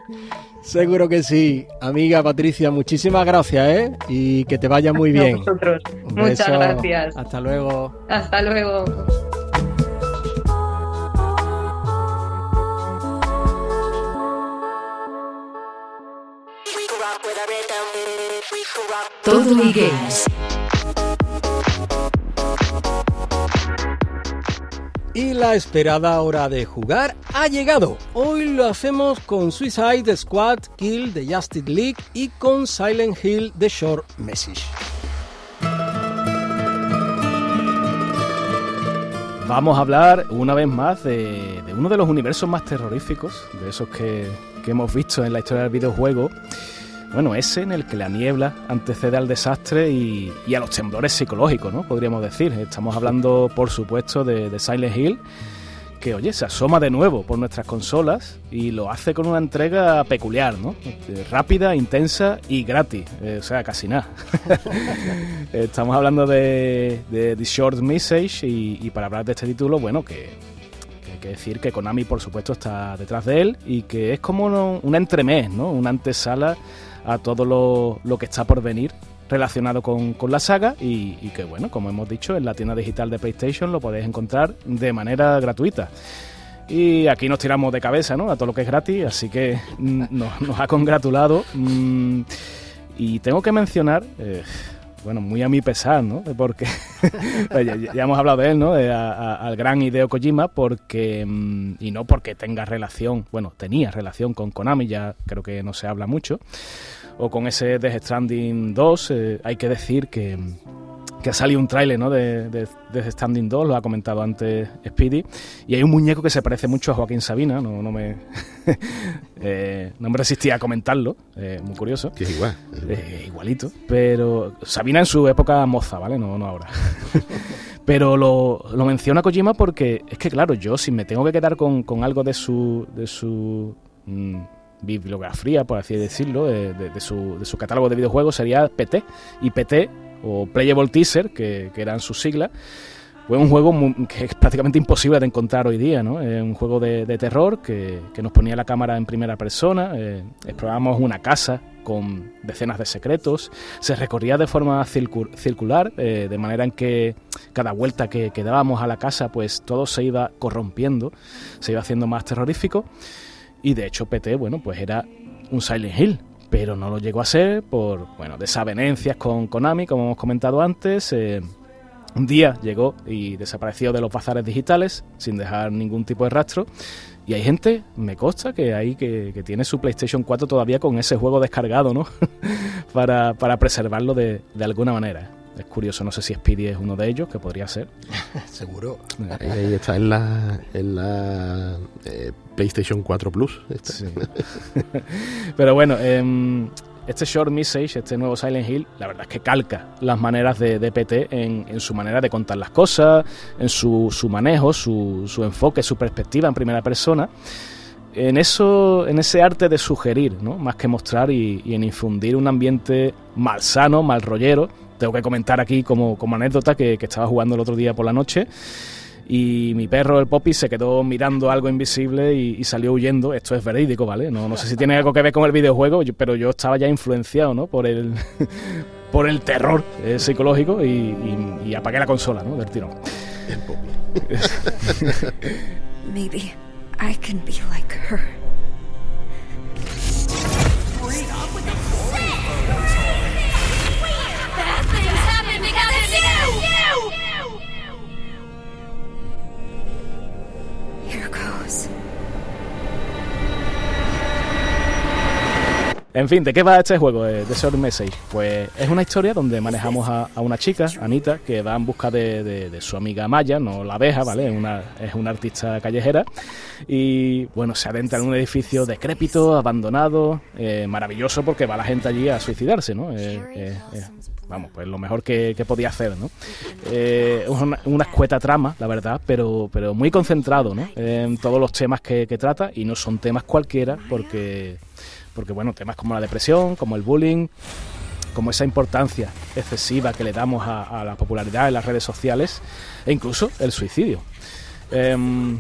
[SPEAKER 1] Seguro que sí. Amiga Patricia, muchísimas gracias, ¿eh? Y que te vaya muy bien.
[SPEAKER 6] Muchas gracias.
[SPEAKER 1] Hasta luego.
[SPEAKER 6] Hasta luego.
[SPEAKER 4] Todo games.
[SPEAKER 1] Y la esperada hora de jugar ha llegado. Hoy lo hacemos con Suicide Squad Kill de Justice League y con Silent Hill The Short Message.
[SPEAKER 3] Vamos a hablar una vez más de, de uno de los universos más terroríficos, de esos que, que hemos visto en la historia del videojuego bueno, ese en el que la niebla antecede al desastre y, a los temblores psicológicos, ¿no? Podríamos decir. Estamos hablando, por supuesto, de, Silent Hill, que, oye, se asoma de nuevo por nuestras consolas y lo hace con una entrega peculiar, ¿no? Rápida, intensa y gratis, eh, o sea, casi nada. Estamos hablando de, The Short Message y, para hablar de este título, bueno, que hay que decir que Konami, por supuesto, está detrás de él y que es como un entremés, ¿no? Una antesala a todo lo, que está por venir relacionado con, la saga y, que bueno, como hemos dicho, en la tienda digital de PlayStation lo podéis encontrar de manera gratuita. Y aquí nos tiramos de cabeza ¿no? a todo lo que es gratis, así que mm, nos, ha congratulado. Mm, y tengo que mencionar, eh, bueno, muy a mi pesar, ¿no? Porque ya, hemos hablado de él, ¿no? al gran Hideo Kojima, porque mm, y no porque tenga relación, bueno, tenía relación con Konami, ya creo que no se habla mucho, o con ese Death Stranding 2, eh, hay que decir que que ha salido un tráiler ¿no? de, de, de, Standing 2, lo ha comentado antes Speedy, y hay un muñeco que se parece mucho a Joaquín Sabina, no, no, me, eh, no me resistía a comentarlo, eh, muy curioso.
[SPEAKER 2] Que es igual.
[SPEAKER 3] Eh, igualito, pero Sabina en su época moza, ¿vale? No, no ahora. pero lo, lo, menciona Kojima porque es que, claro, yo si me tengo que quedar con, con algo de su... De su mm, bibliografía, por así decirlo, de, de, su, de su catálogo de videojuegos sería PT. Y PT o Playable Teaser, que, que eran sus siglas, fue un juego que es prácticamente imposible de encontrar hoy día, ¿no? Es un juego de, terror que, nos ponía la cámara en primera persona, eh, explorábamos una casa con decenas de secretos, se recorría de forma circular, eh, de manera en que cada vuelta que, que, dábamos a la casa, pues todo se iba corrompiendo, se iba haciendo más terrorífico, y de hecho PT, bueno, pues era un Silent Hill, pero no lo llegó a ser por bueno, desavenencias con Konami, como hemos comentado antes. Eh, un día llegó y desapareció de los bazares digitales sin dejar ningún tipo de rastro. Y hay gente, me consta, que hay que, tiene su PlayStation 4 todavía con ese juego descargado, ¿no? para, para, preservarlo de, de alguna manera. Es curioso, no sé si Speedy es uno de ellos, que podría ser.
[SPEAKER 1] Seguro.
[SPEAKER 2] Ahí, está en la, en la eh, PlayStation 4 Plus.
[SPEAKER 3] Pero bueno, em, este Short Message, este nuevo Silent Hill, la verdad es que calca las maneras de, de PT en, su manera de contar las cosas, en su, su manejo, su, su enfoque, su perspectiva en primera persona en eso, en ese arte de sugerir, ¿no? más que mostrar y, y, en infundir un ambiente malsano, mal rollero, tengo que comentar aquí como, anécdota que, estaba jugando el otro día por la noche y mi perro, el Poppy, se quedó mirando algo invisible y, salió huyendo. Esto es verídico, ¿vale? No, no sé si tiene algo que ver con el videojuego, pero yo estaba ya influenciado, ¿no? Por el, por el terror eh, psicológico y, apagué la consola, ¿no? Del tirón. Maybe I can be like her. En fin, ¿de qué va este juego de, de Short Message? Pues es una historia donde manejamos a, una chica, Anita, que va en busca de, su amiga Maya, no la abeja, ¿vale? Es una, es una artista callejera. Y bueno, se adentra en un edificio decrépito, abandonado, eh, maravilloso porque va la gente allí a suicidarse, ¿no? Eh, eh, vamos, pues lo mejor que, podía hacer, ¿no? Es una, escueta trama, la verdad, pero, pero muy concentrado, ¿no? En todos los temas que trata y no son temas cualquiera porque porque bueno, temas como la depresión, como el bullying, como esa importancia excesiva que le damos a, la popularidad en las redes sociales e incluso el suicidio. Em,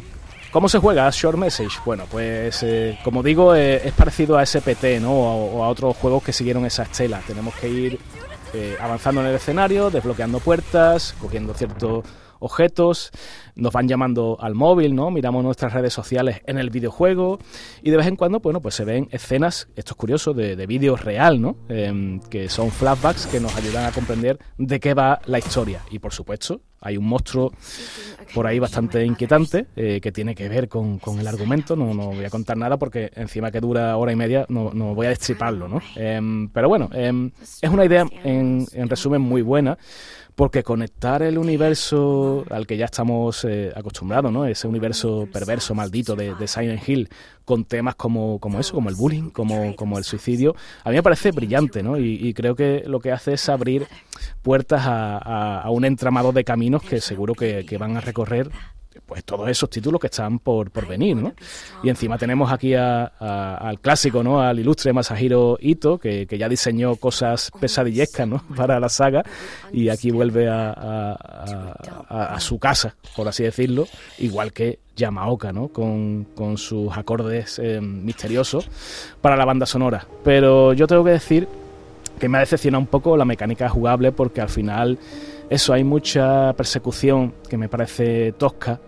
[SPEAKER 3] ¿Cómo se juega Short Message? Bueno, pues eh, como digo, eh, es parecido a SPT ¿no? O, a otros juegos que siguieron esa estela. Tenemos que ir eh, avanzando en el escenario, desbloqueando puertas, cogiendo ciertos objetos, nos van llamando al móvil, ¿no? Miramos nuestras redes sociales en el videojuego y de vez en cuando, bueno, pues se ven escenas, esto es curioso, de, de vídeo real, ¿no? Em, que son flashbacks que nos ayudan a comprender de qué va la historia. Y por supuesto, hay un monstruo por ahí bastante inquietante eh, que tiene que ver con, con el argumento. No, no, voy a contar nada porque encima que dura hora y media no, no voy a destriparlo, ¿no? Em, pero bueno, em, es una idea en, en resumen muy buena porque conectar el universo al que ya estamos eh, acostumbrados, ¿no? Ese universo perverso, maldito de, de, Silent Hill, con temas como, como eso, como el bullying, como, como el suicidio, a mí me parece brillante, ¿no? Y, y creo que lo que hace es abrir puertas a, a, a un entramado de caminos que seguro que, que van a recorrer pues todos esos títulos que están por, por venir, ¿no? Y encima tenemos aquí a, a, al clásico, ¿no? Al ilustre Masahiro Ito, que, que, ya diseñó cosas pesadillescas, ¿no? Para la saga, y aquí vuelve a, a, su casa, por así decirlo, igual que Yamaoka, ¿no? Con, con sus acordes eh, misteriosos para la banda sonora. Pero yo tengo que decir que me ha decepcionado un poco la mecánica jugable porque al final eso, hay mucha persecución que me parece tosca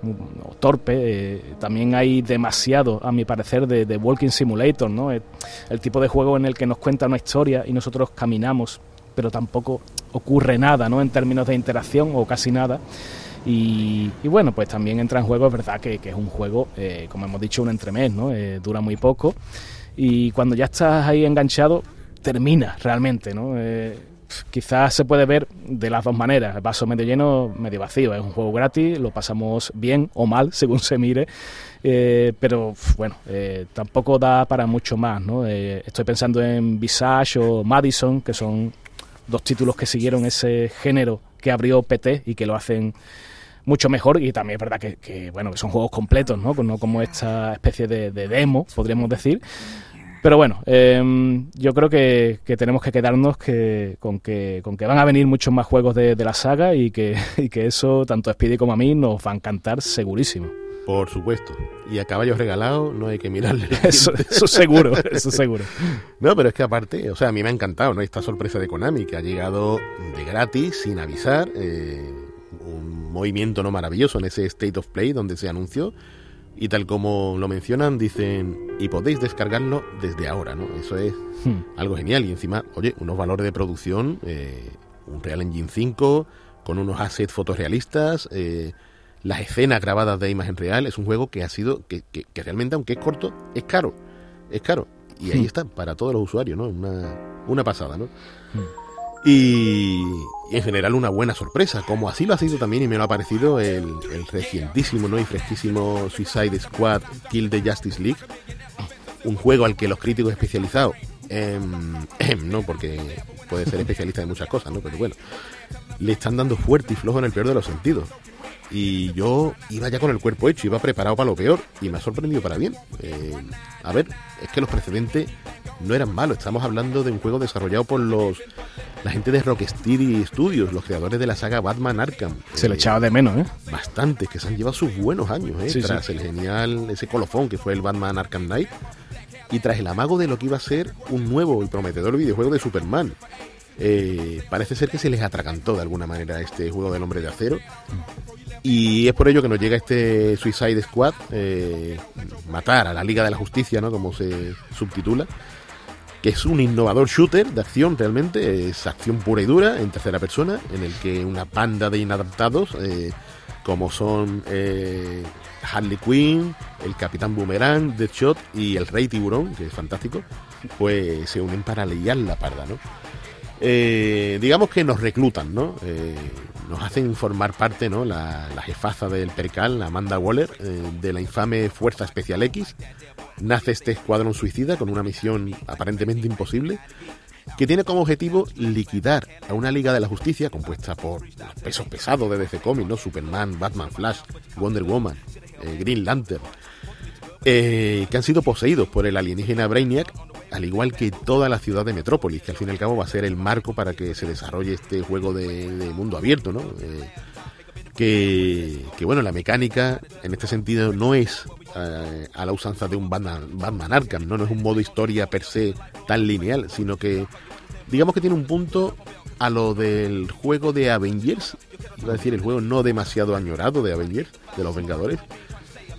[SPEAKER 3] o torpe. Eh, también hay demasiado, a mi parecer, de, Walking Simulator, ¿no? El, el, tipo de juego en el que nos cuenta una historia y nosotros caminamos, pero tampoco ocurre nada, ¿no? En términos de interacción o casi nada. Y, bueno, pues también entra en juego, es verdad que, es un juego, eh, como hemos dicho, un entremés, ¿no? Eh, dura muy poco. Y cuando ya estás ahí enganchado, termina realmente, ¿no? Quizás se puede ver de las dos maneras, vaso medio lleno, medio vacío. Es un juego gratis, lo pasamos bien o mal, según se mire. Eh, pero bueno, eh, tampoco da para mucho más. ¿no? Eh, estoy pensando en Visage o Madison, que son dos títulos que siguieron ese género que abrió PT y que lo hacen mucho mejor y también es verdad que, bueno que son juegos completos no, no como esta especie de demo podríamos decir pero bueno, eh, yo creo que, que, tenemos que quedarnos que, con, que, con que van a venir muchos más juegos de, de la saga y que, y que eso, tanto a Speedy como a mí, nos va a encantar segurísimo.
[SPEAKER 2] Por supuesto. Y a caballos regalados no hay que mirarle.
[SPEAKER 3] Eso, eso seguro, eso seguro.
[SPEAKER 2] No, pero es que aparte, o sea, a mí me ha encantado, ¿no? Esta sorpresa de Konami, que ha llegado de gratis, sin avisar, eh, un movimiento no maravilloso en ese State of Play donde se anunció y tal como lo mencionan, dicen, y podéis descargarlo desde ahora, ¿no? Eso es hmm. algo genial. Y encima, oye, unos valores de producción, eh, un Real Engine 5, con unos assets fotorrealistas, eh, las escenas grabadas de imagen real, es un juego que ha sido, que, que, que realmente, aunque es corto, es caro. Es caro. Y ahí hmm. está, para todos los usuarios, ¿no? Una, una pasada, ¿no? Hmm. Y, y, en general una buena sorpresa, como así lo ha sido también y me lo ha parecido el, el recientísimo ¿no? y fresquísimo Suicide Squad Kill the Justice League, un juego al que los críticos especializados, eh, no porque puede ser especialista en muchas cosas, ¿no? pero bueno, le están dando fuerte y flojo en el peor de los sentidos. Y yo iba ya con el cuerpo hecho, iba preparado para lo peor y me ha sorprendido para bien. Eh, a ver, es que los precedentes no eran malos. Estamos hablando de un juego desarrollado por los la gente de Rocksteady Studios, los creadores de la saga Batman Arkham.
[SPEAKER 3] Se eh, le echaba de menos, ¿eh?
[SPEAKER 2] Bastantes, que se han llevado sus buenos años, ¿eh? Sí, tras sí. el genial, ese colofón que fue el Batman Arkham Knight. Y tras el amago de lo que iba a ser un nuevo y prometedor videojuego de Superman. Eh, parece ser que se les atragantó de alguna manera este juego del hombre de acero. Y es por ello que nos llega este Suicide Squad, eh, matar a la Liga de la Justicia, ¿no? Como se subtitula, que es un innovador shooter de acción realmente, es acción pura y dura en tercera persona, en el que una banda de inadaptados, eh, como son eh, Harley Quinn, el Capitán Boomerang, Deadshot y el Rey Tiburón, que es fantástico, pues se unen para liar la parda, ¿no? Eh, digamos que nos reclutan, ¿no? Eh, nos hacen formar parte, ¿no? La, jefaza del Percal, Amanda Waller, eh, de la infame Fuerza Especial X. Nace este escuadrón suicida con una misión aparentemente imposible, que tiene como objetivo liquidar a una Liga de la Justicia compuesta por pesos pesados de DC Comics, ¿no? Superman, Batman, Flash, Wonder Woman, eh, Green Lantern, que han sido poseídos por el alienígena Brainiac al igual que toda la ciudad de Metrópolis, que al fin y al cabo va a ser el marco para que se desarrolle este juego de, de mundo abierto, ¿no? Eh, que, que, bueno, la mecánica en este sentido no es eh, a la usanza de un Batman, Batman Arkham, ¿no? no es un modo historia per se tan lineal, sino que digamos que tiene un punto a lo del juego de Avengers, es decir, el juego no demasiado añorado de Avengers, de los Vengadores,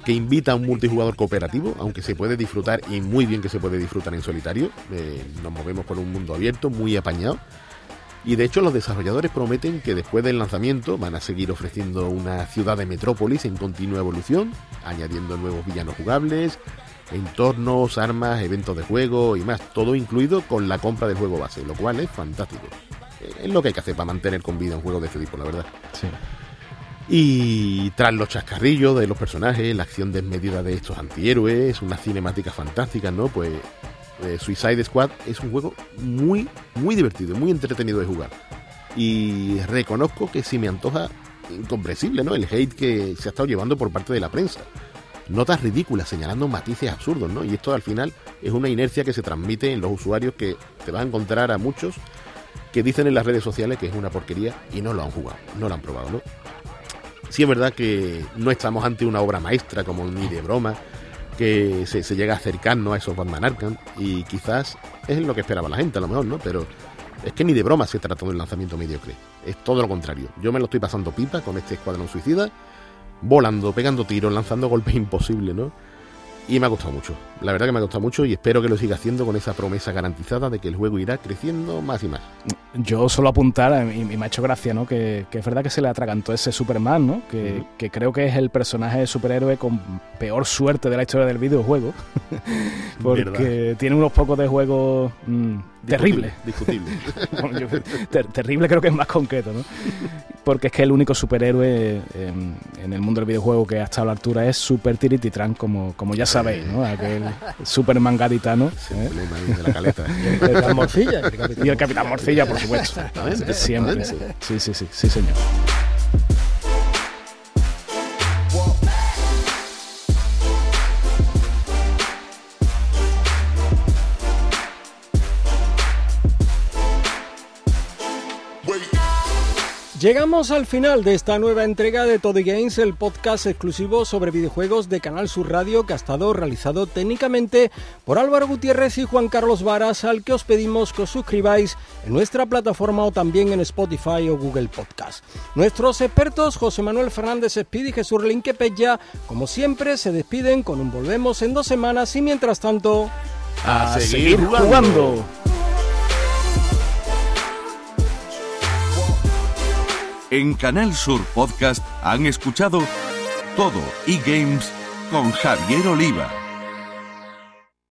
[SPEAKER 2] que invita a un multijugador cooperativo, aunque se puede disfrutar y muy bien que se puede disfrutar en solitario. Eh, nos movemos por un mundo abierto, muy apañado. Y de hecho los desarrolladores prometen que después del lanzamiento van a seguir ofreciendo una ciudad de metrópolis en continua evolución, añadiendo nuevos villanos jugables, entornos, armas, eventos de juego y más, todo incluido con la compra del juego base, lo cual es fantástico. Es lo que hay que hacer para mantener con vida un juego de este tipo, la verdad.
[SPEAKER 3] Sí.
[SPEAKER 2] Y tras los chascarrillos de los personajes, la acción desmedida de estos antihéroes, unas cinemáticas fantásticas, ¿no? Pues eh, Suicide Squad es un juego muy, muy divertido, muy entretenido de jugar. Y reconozco que si me antoja incomprensible, ¿no? El hate que se ha estado llevando por parte de la prensa. Notas ridículas señalando matices absurdos, ¿no? Y esto al final es una inercia que se transmite en los usuarios que te vas a encontrar a muchos que dicen en las redes sociales que es una porquería y no lo han jugado, no lo han probado, ¿no? Sí es verdad que no estamos ante una obra maestra como ni de broma, que se, llega a acercarnos a esos Batman Arkham y quizás es lo que esperaba la gente a lo mejor, ¿no? Pero es que ni de broma se trata de un lanzamiento mediocre, es todo lo contrario. Yo me lo estoy pasando pipa con este Escuadrón Suicida, volando, pegando tiros, lanzando golpes imposibles, ¿no? Y me ha costado mucho. La verdad que me ha costado mucho y espero que lo siga haciendo con esa promesa garantizada de que el juego irá creciendo más y más.
[SPEAKER 3] Yo solo apuntar, y me ha hecho gracia, ¿no? Que, es verdad que se le atragantó ese Superman, ¿no? Que, que, creo que es el personaje de superhéroe con peor suerte de la historia del videojuego. Porque tiene unos pocos de juegos mm, terribles.
[SPEAKER 2] Discutible.
[SPEAKER 3] terrible creo que es más concreto, ¿no? porque es que el único superhéroe em, en, el mundo del videojuego que ha estado a la altura es Super Tirititran, como, como ya sabéis, ¿no? Aquel Superman gaditano.
[SPEAKER 2] ¿eh? de la caleta.
[SPEAKER 1] el Capitán Morcilla.
[SPEAKER 3] Y el Capitán Morcilla, por supuesto. Siempre, sí. Sí, sí, sí, sí, señor.
[SPEAKER 1] Llegamos al final de esta nueva entrega de Todo Games, el podcast exclusivo sobre videojuegos de Canal Sur Radio que ha estado realizado técnicamente por Álvaro Gutiérrez y Juan Carlos Varas, al que os pedimos que os suscribáis en nuestra plataforma o también en Spotify o Google Podcast. Nuestros expertos José Manuel Fernández Speed y Jesús Linquepella, como siempre, se despiden con un volvemos en dos semanas y mientras tanto,
[SPEAKER 3] a, seguir, jugando.
[SPEAKER 7] En Canal Sur Podcast han escuchado todo e-games con Javier Oliva.